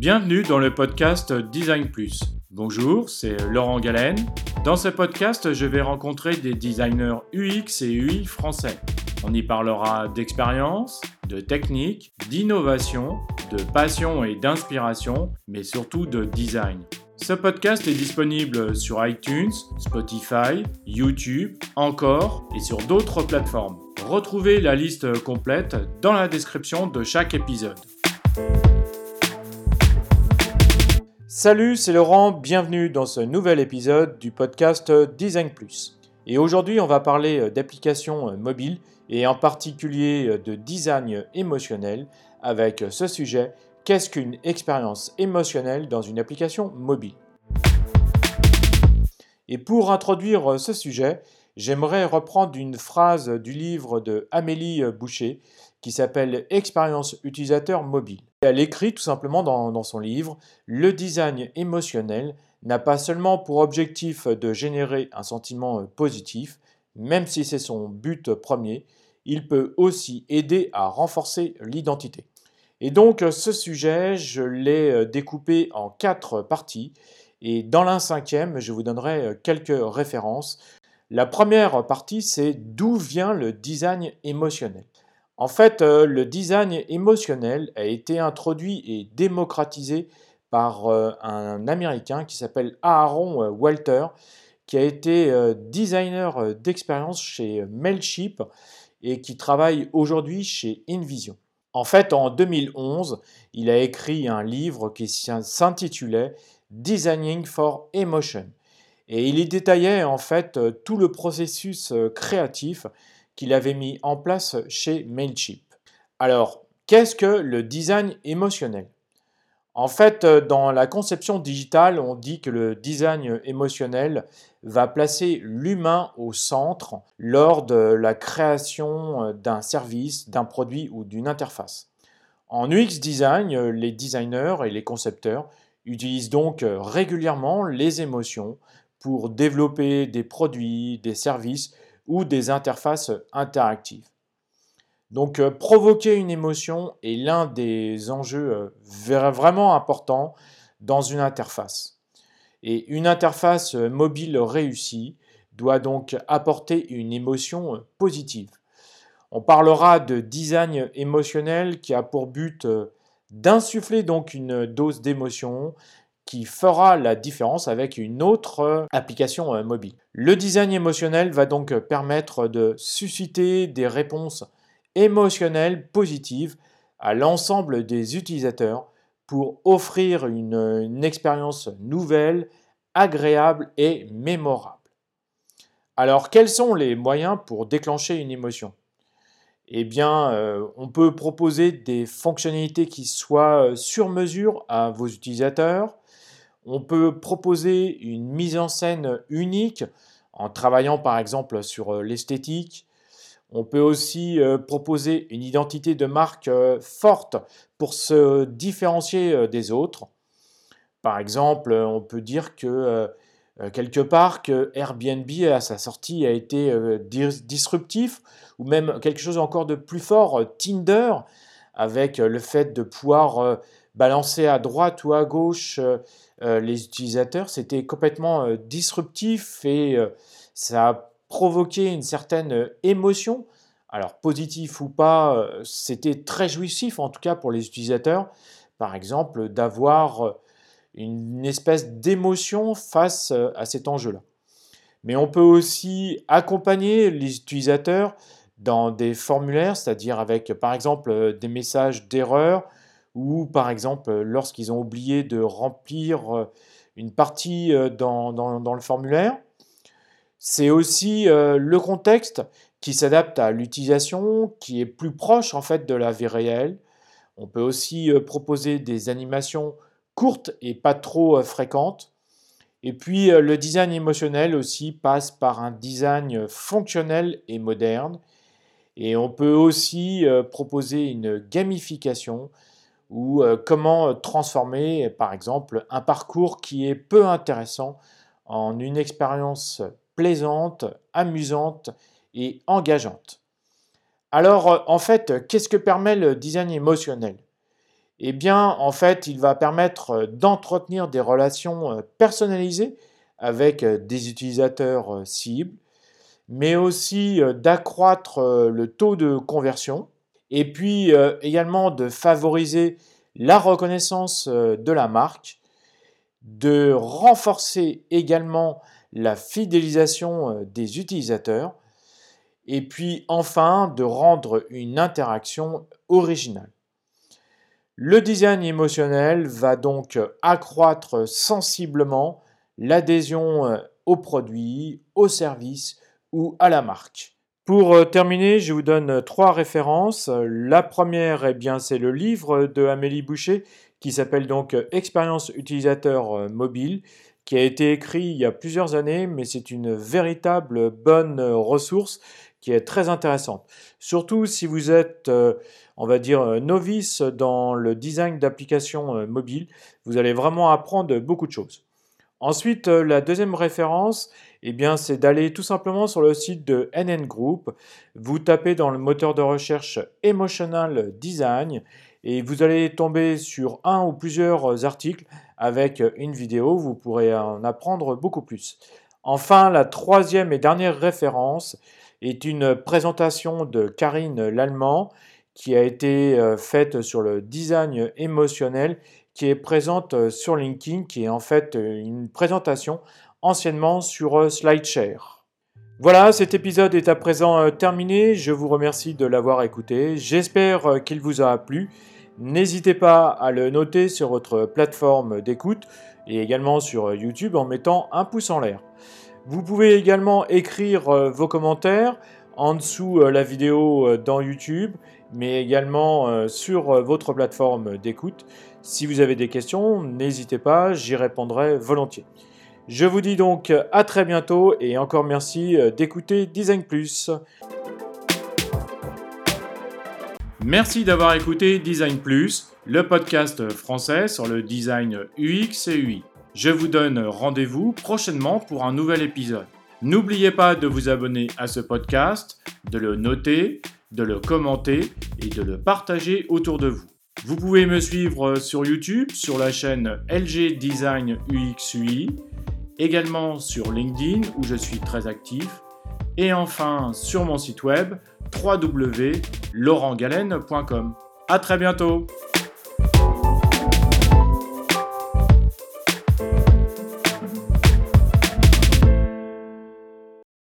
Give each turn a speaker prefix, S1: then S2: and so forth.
S1: Bienvenue dans le podcast Design Plus. Bonjour, c'est Laurent Galen. Dans ce podcast, je vais rencontrer des designers UX et UI français. On y parlera d'expérience, de technique, d'innovation, de passion et d'inspiration, mais surtout de design. Ce podcast est disponible sur iTunes, Spotify, YouTube, encore et sur d'autres plateformes. Retrouvez la liste complète dans la description de chaque épisode. Salut, c'est Laurent, bienvenue dans ce nouvel épisode du podcast Design Plus. Et aujourd'hui, on va parler d'applications mobiles et en particulier de design émotionnel avec ce sujet qu'est-ce qu'une expérience émotionnelle dans une application mobile? Et pour introduire ce sujet, j'aimerais reprendre une phrase du livre de Amélie Boucher qui s'appelle Expérience utilisateur mobile. Elle écrit tout simplement dans, son livre Le design émotionnel n'a pas seulement pour objectif de générer un sentiment positif, même si c'est son but premier, il peut aussi aider à renforcer l'identité. Et donc ce sujet, je l'ai découpé en quatre parties, et dans la cinquième, je vous donnerai quelques références. La première partie, c'est d'où vient le design émotionnel. En fait, euh, le design émotionnel a été introduit et démocratisé par euh, un Américain qui s'appelle Aaron euh, Walter, qui a été designer d'expérience chez Mailchimp et qui travaille aujourd'hui chez InVision. En fait, en 2011, il a écrit un livre qui s'intitulait Designing for Emotion. Et il y détaillait en fait tout le processus créatif qu'il avait mis en place chez Mailchimp. Alors, qu'est-ce que le design émotionnel? En fait, euh, dans la conception digitale, on dit que le design émotionnel va placer l'humain au centre lors de la création euh, d'un service, d'un produit ou d'une interface. En UX design, euh, les designers et les concepteurs utilisent donc régulièrement les émotions pour développer des produits, des services ou des interfaces interactives. Donc euh, provoquer une émotion est l'un des enjeux euh, vraiment importants dans une interface. Et une interface euh, mobile réussie doit donc apporter une émotion positive. On parlera de design émotionnel qui a pour but d'insuffler donc une dose d'émotion qui fera la différence avec une autre euh, application euh, mobile. Le design émotionnel va donc permettre de susciter des réponses émotionnelles positives à l'ensemble des utilisateurs pour offrir une, expérience nouvelle, agréable et mémorable. Alors quels sont les moyens pour déclencher une émotion? Eh bien, euh, on peut proposer des fonctionnalités qui soient sur mesure à vos utilisateurs, on peut proposer une mise en scène unique en travaillant par exemple sur euh, l'esthétique. On peut aussi euh, proposer une identité de marque euh, forte pour se différencier des autres. Par exemple, on peut dire que quelque part Airbnb à sa sortie a été disruptif ou même quelque chose encore de plus fort, Tinder, avec le fait de pouvoir balancer à droite ou à gauche euh, les utilisateurs. C'était complètement euh, disruptif et euh, ça a provoqué une certaine émotion. Alors positif ou pas, c'était très jouissif en tout cas pour les utilisateurs. Par exemple, d'avoir une espèce d'émotion face à cet enjeu-là. Mais on peut aussi accompagner les utilisateurs dans des formulaires, c'est-à-dire avec par exemple des messages d'erreur ou par exemple lorsqu'ils ont oublié de remplir euh, une partie euh, dans, le formulaire. C'est aussi euh, le contexte qui s'adapte à l'utilisation, qui est plus proche en fait de la vie réelle. On peut aussi proposer des animations courtes et pas trop fréquentes. Et puis le design émotionnel aussi passe par un design fonctionnel et moderne. Et on peut aussi proposer une gamification, ou euh, comment euh, transformer, par exemple, un parcours qui est peu intéressant en une expérience plaisante, amusante et engageante. Alors, euh, en fait, qu'est-ce que permet le design émotionnel? Eh bien, en fait, il va permettre d'entretenir des relations personnalisées avec des utilisateurs cibles, mais aussi d'accroître le taux de conversion, et puis également de favoriser la reconnaissance de la marque, de renforcer également la fidélisation des utilisateurs, et puis enfin de rendre une interaction originale. Le design émotionnel va donc accroître sensiblement l'adhésion euh, au produit, au service ou à la marque. Pour euh, terminer, je vous donne trois références. La première, eh bien, c'est le livre de Amélie Boucher qui s'appelle donc Expérience utilisateur euh, mobile, qui a été écrit il y a plusieurs années, mais c'est une véritable bonne ressource qui est très intéressante. Surtout si vous êtes, euh, on va dire, euh, novice dans le design d'applications euh, mobiles, vous allez vraiment apprendre beaucoup de choses. Ensuite, la deuxième référence, eh bien, c'est d'aller tout simplement sur le site de NN Group. Vous tapez dans le moteur de recherche Emotional Design et vous allez tomber sur un ou plusieurs articles avec une vidéo. Vous pourrez en apprendre beaucoup plus. Enfin, la troisième et dernière référence, est une présentation de Karine Lallemand qui a été euh, faite sur le design émotionnel qui est présente euh, sur LinkedIn, qui est en fait euh, une présentation anciennement sur SlideShare. Voilà, cet épisode est à présent terminé. Je vous remercie de l'avoir écouté. J'espère qu'il vous a plu. N'hésitez pas à le noter sur votre plateforme d'écoute et également sur YouTube en mettant un pouce en l'air. Vous pouvez également écrire euh, vos commentaires en dessous euh, la vidéo euh, dans YouTube, mais également sur votre plateforme d'écoute. Si vous avez des questions, n'hésitez pas, j'y répondrai volontiers. Je vous dis donc à très bientôt et encore merci d'écouter Design Plus. Merci d'avoir écouté Design Plus, le podcast français sur le design UX et UI. Je vous donne rendez-vous prochainement pour un nouvel épisode. N'oubliez pas de vous abonner à ce podcast, de le noter, de le commenter et de le partager autour de vous. Vous pouvez me suivre sur YouTube sur la chaîne LG Design UXUI, également sur LinkedIn où je suis très actif, et enfin sur mon site web www.laurentgalen.com. À très bientôt!